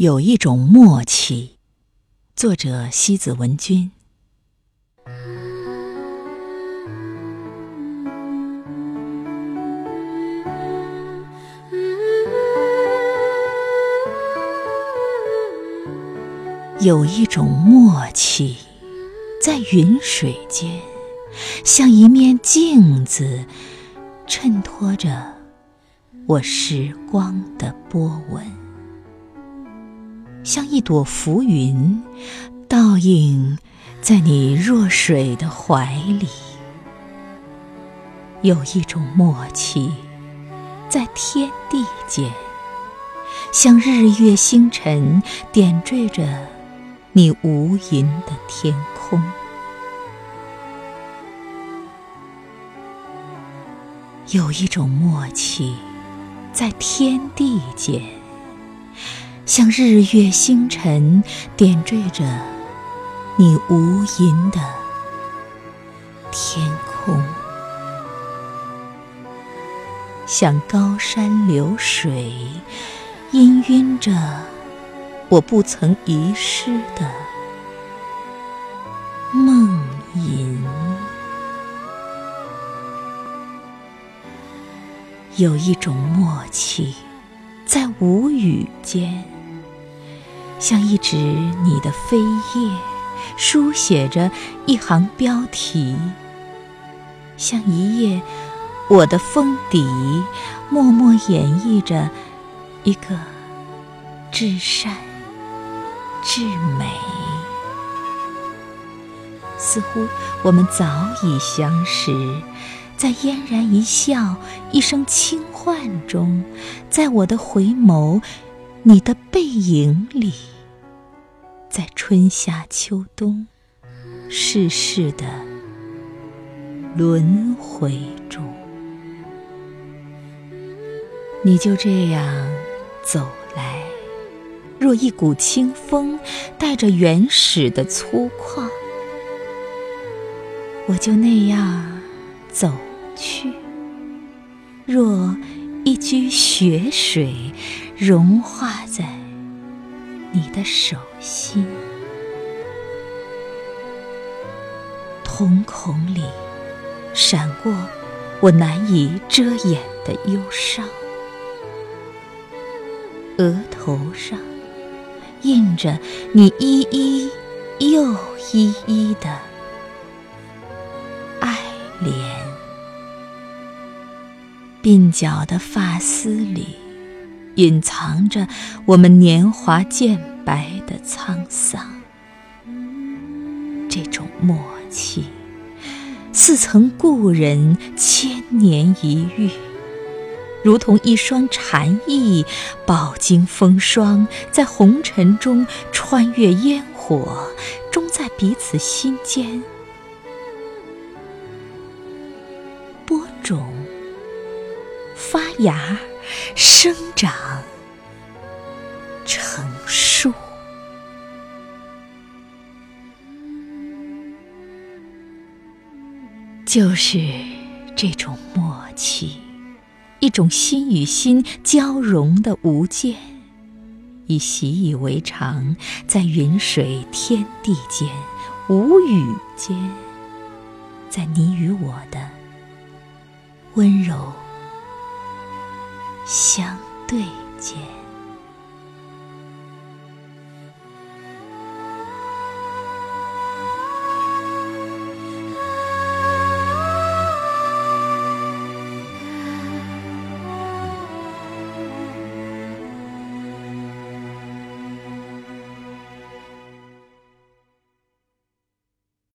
有一种默契，作者西子文君。有一种默契，在云水间，像一面镜子，衬托着我时光的波纹。像一朵浮云，倒映在你若水的怀里。有一种默契，在天地间，像日月星辰，点缀着你无垠的天空。有一种默契，在天地间。像日月星辰，点缀着你无垠的天空；像高山流水，氤氲着我不曾遗失的梦吟。有一种默契，在无语间。像一纸你的飞页，书写着一行标题；像一页我的封底，默默演绎着一个至善至美。似乎我们早已相识，在嫣然一笑、一声轻唤中，在我的回眸。你的背影里，在春夏秋冬世事的轮回中，你就这样走来，若一股清风，带着原始的粗犷；我就那样走去，若一掬雪水。融化在你的手心，瞳孔里闪过我难以遮掩的忧伤，额头上印着你依依又依依的爱怜，鬓角的发丝里。隐藏着我们年华渐白的沧桑，这种默契，似曾故人，千年一遇，如同一双禅意，饱经风霜，在红尘中穿越烟火，终在彼此心间播种、发芽。生长成树，就是这种默契，一种心与心交融的无间，已习以为常，在云水天地间，无语间，在你与我的温柔。相对间。